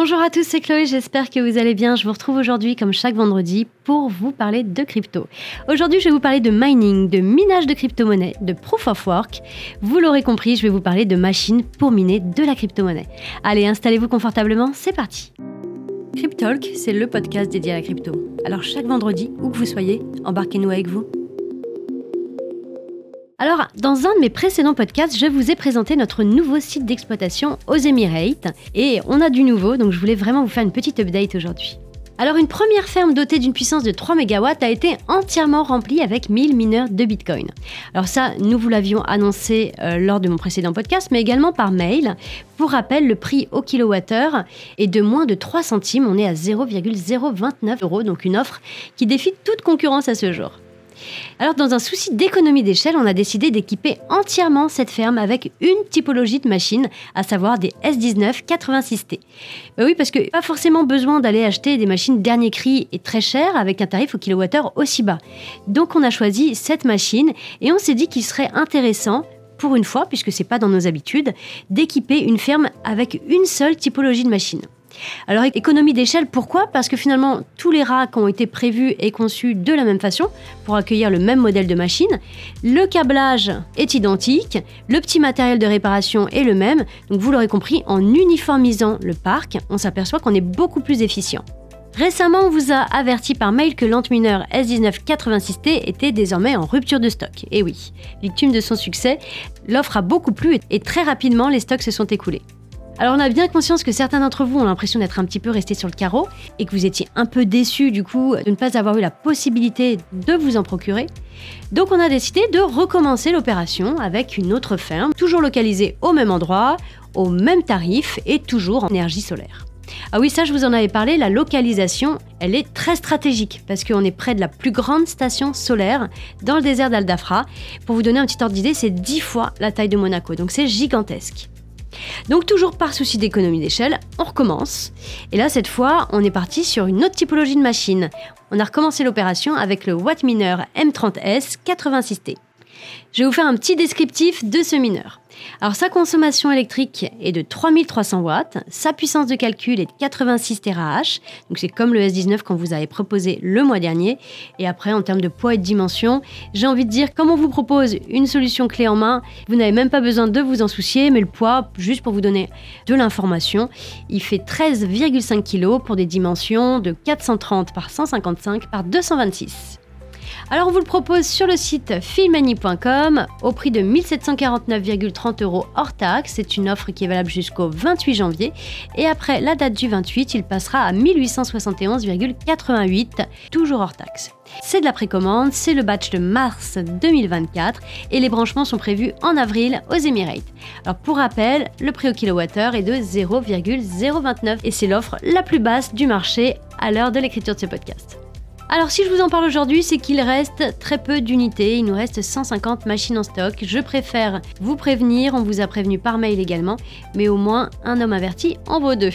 Bonjour à tous, c'est Chloé, j'espère que vous allez bien. Je vous retrouve aujourd'hui comme chaque vendredi pour vous parler de crypto. Aujourd'hui, je vais vous parler de mining, de minage de crypto-monnaie, de proof of work. Vous l'aurez compris, je vais vous parler de machines pour miner de la crypto-monnaie. Allez, installez-vous confortablement, c'est parti. Cryptalk, c'est le podcast dédié à la crypto. Alors chaque vendredi, où que vous soyez, embarquez-nous avec vous. Alors, dans un de mes précédents podcasts, je vous ai présenté notre nouveau site d'exploitation aux Emirates. Et on a du nouveau, donc je voulais vraiment vous faire une petite update aujourd'hui. Alors, une première ferme dotée d'une puissance de 3 MW a été entièrement remplie avec 1000 mineurs de Bitcoin. Alors ça, nous vous l'avions annoncé euh, lors de mon précédent podcast, mais également par mail. Pour rappel, le prix au kilowattheure est de moins de 3 centimes. On est à 0,029 euros, donc une offre qui défie toute concurrence à ce jour. Alors dans un souci d'économie d'échelle, on a décidé d'équiper entièrement cette ferme avec une typologie de machine, à savoir des S19 86T. Ben oui, parce que pas forcément besoin d'aller acheter des machines dernier cri et très chères avec un tarif au kilowattheure aussi bas. Donc on a choisi cette machine et on s'est dit qu'il serait intéressant pour une fois, puisque c'est pas dans nos habitudes, d'équiper une ferme avec une seule typologie de machine. Alors économie d'échelle, pourquoi? Parce que finalement, tous les racks ont été prévus et conçus de la même façon pour accueillir le même modèle de machine. Le câblage est identique, le petit matériel de réparation est le même. Donc vous l'aurez compris, en uniformisant le parc, on s'aperçoit qu'on est beaucoup plus efficient. Récemment, on vous a averti par mail que l'antmineur S1986T était désormais en rupture de stock. Et oui, victime de son succès, l'offre a beaucoup plu et très rapidement les stocks se sont écoulés. Alors on a bien conscience que certains d'entre vous ont l'impression d'être un petit peu restés sur le carreau et que vous étiez un peu déçus du coup de ne pas avoir eu la possibilité de vous en procurer. Donc on a décidé de recommencer l'opération avec une autre ferme, toujours localisée au même endroit, au même tarif et toujours en énergie solaire. Ah oui, ça je vous en avais parlé, la localisation, elle est très stratégique parce qu'on est près de la plus grande station solaire dans le désert d'Aldafra. Pour vous donner un petit ordre d'idée, c'est 10 fois la taille de Monaco, donc c'est gigantesque. Donc toujours par souci d'économie d'échelle, on recommence. Et là, cette fois, on est parti sur une autre typologie de machine. On a recommencé l'opération avec le Watt Miner M30S 86T. Je vais vous faire un petit descriptif de ce mineur. Alors sa consommation électrique est de 3300 watts, sa puissance de calcul est de 86 TRH, donc c'est comme le S19 qu'on vous avait proposé le mois dernier. Et après, en termes de poids et de dimension, j'ai envie de dire, comme on vous propose une solution clé en main, vous n'avez même pas besoin de vous en soucier, mais le poids, juste pour vous donner de l'information, il fait 13,5 kg pour des dimensions de 430 par 155 par 226. Alors on vous le propose sur le site filmani.com au prix de 1749,30 euros hors taxe. C'est une offre qui est valable jusqu'au 28 janvier. Et après la date du 28, il passera à 1871,88, toujours hors taxe. C'est de la précommande, c'est le batch de mars 2024 et les branchements sont prévus en avril aux Emirates. Alors pour rappel, le prix au kilowattheure est de 0,029 et c'est l'offre la plus basse du marché à l'heure de l'écriture de ce podcast. Alors si je vous en parle aujourd'hui, c'est qu'il reste très peu d'unités, il nous reste 150 machines en stock. Je préfère vous prévenir, on vous a prévenu par mail également, mais au moins un homme averti en vaut deux.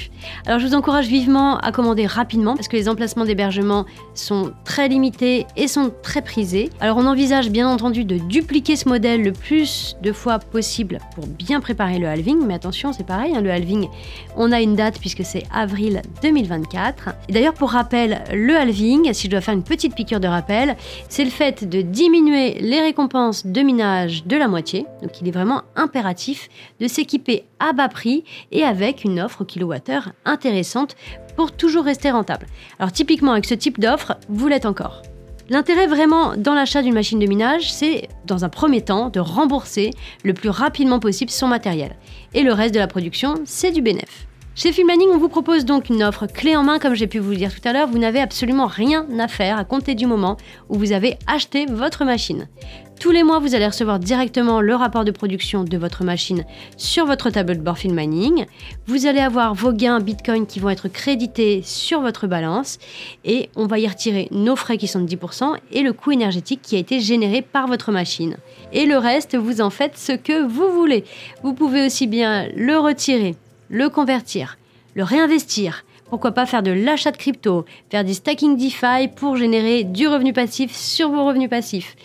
Alors je vous encourage vivement à commander rapidement parce que les emplacements d'hébergement sont très limités et sont très prisés. Alors on envisage bien entendu de dupliquer ce modèle le plus de fois possible pour bien préparer le halving, mais attention c'est pareil, hein, le halving on a une date puisque c'est avril 2024. Et d'ailleurs pour rappel, le halving, si je dois faire une petite piqûre de rappel, c'est le fait de diminuer les récompenses de minage de la moitié. Donc il est vraiment impératif de s'équiper à bas prix et avec une offre au kilowattheure intéressante pour toujours rester rentable. Alors typiquement avec ce type d'offre, vous l'êtes encore. L'intérêt vraiment dans l'achat d'une machine de minage, c'est dans un premier temps de rembourser le plus rapidement possible son matériel. Et le reste de la production, c'est du bénéfice. Chez Filmlanning, on vous propose donc une offre clé en main, comme j'ai pu vous le dire tout à l'heure. Vous n'avez absolument rien à faire à compter du moment où vous avez acheté votre machine. Tous les mois, vous allez recevoir directement le rapport de production de votre machine sur votre tableau de bord Filmmining. Vous allez avoir vos gains Bitcoin qui vont être crédités sur votre balance et on va y retirer nos frais qui sont de 10% et le coût énergétique qui a été généré par votre machine. Et le reste, vous en faites ce que vous voulez. Vous pouvez aussi bien le retirer le convertir, le réinvestir. Pourquoi pas faire de l'achat de crypto, faire du stacking DeFi pour générer du revenu passif sur vos revenus passifs.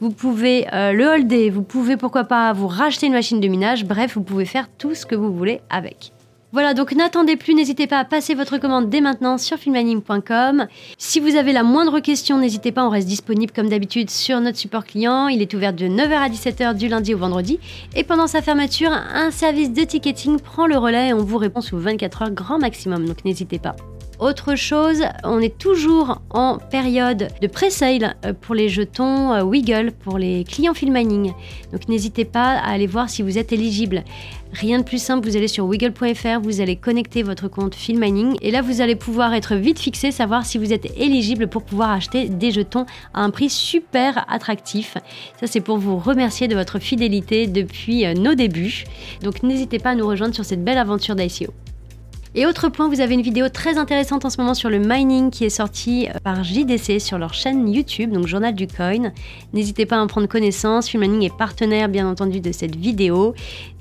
Vous pouvez euh, le holder, vous pouvez pourquoi pas vous racheter une machine de minage, bref, vous pouvez faire tout ce que vous voulez avec. Voilà, donc n'attendez plus, n'hésitez pas à passer votre commande dès maintenant sur filmanime.com. Si vous avez la moindre question, n'hésitez pas, on reste disponible comme d'habitude sur notre support client. Il est ouvert de 9h à 17h du lundi au vendredi. Et pendant sa fermeture, un service de ticketing prend le relais et on vous répond sous 24 heures grand maximum, donc n'hésitez pas. Autre chose, on est toujours en période de pré-sale euh, pour les jetons euh, Wiggle pour les clients Filmining. Donc n'hésitez pas à aller voir si vous êtes éligible. Rien de plus simple, vous allez sur wiggle.fr, vous allez connecter votre compte Filmining et là vous allez pouvoir être vite fixé, savoir si vous êtes éligible pour pouvoir acheter des jetons à un prix super attractif. Ça c'est pour vous remercier de votre fidélité depuis euh, nos débuts. Donc n'hésitez pas à nous rejoindre sur cette belle aventure d'ICO. Et autre point, vous avez une vidéo très intéressante en ce moment sur le mining qui est sortie euh, par JDC sur leur chaîne YouTube, donc Journal du Coin. N'hésitez pas à en prendre connaissance. Mining est partenaire, bien entendu, de cette vidéo.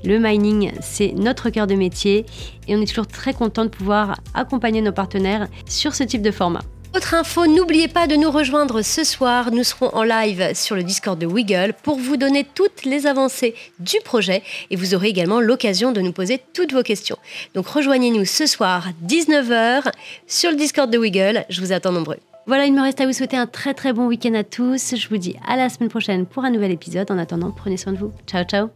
Le mining, c'est notre cœur de métier et on est toujours très content de pouvoir accompagner nos partenaires sur ce type de format. Autre info, n'oubliez pas de nous rejoindre ce soir. Nous serons en live sur le Discord de Wiggle pour vous donner toutes les avancées du projet et vous aurez également l'occasion de nous poser toutes vos questions. Donc rejoignez-nous ce soir 19h sur le Discord de Wiggle. Je vous attends nombreux. Voilà, il me reste à vous souhaiter un très très bon week-end à tous. Je vous dis à la semaine prochaine pour un nouvel épisode. En attendant, prenez soin de vous. Ciao ciao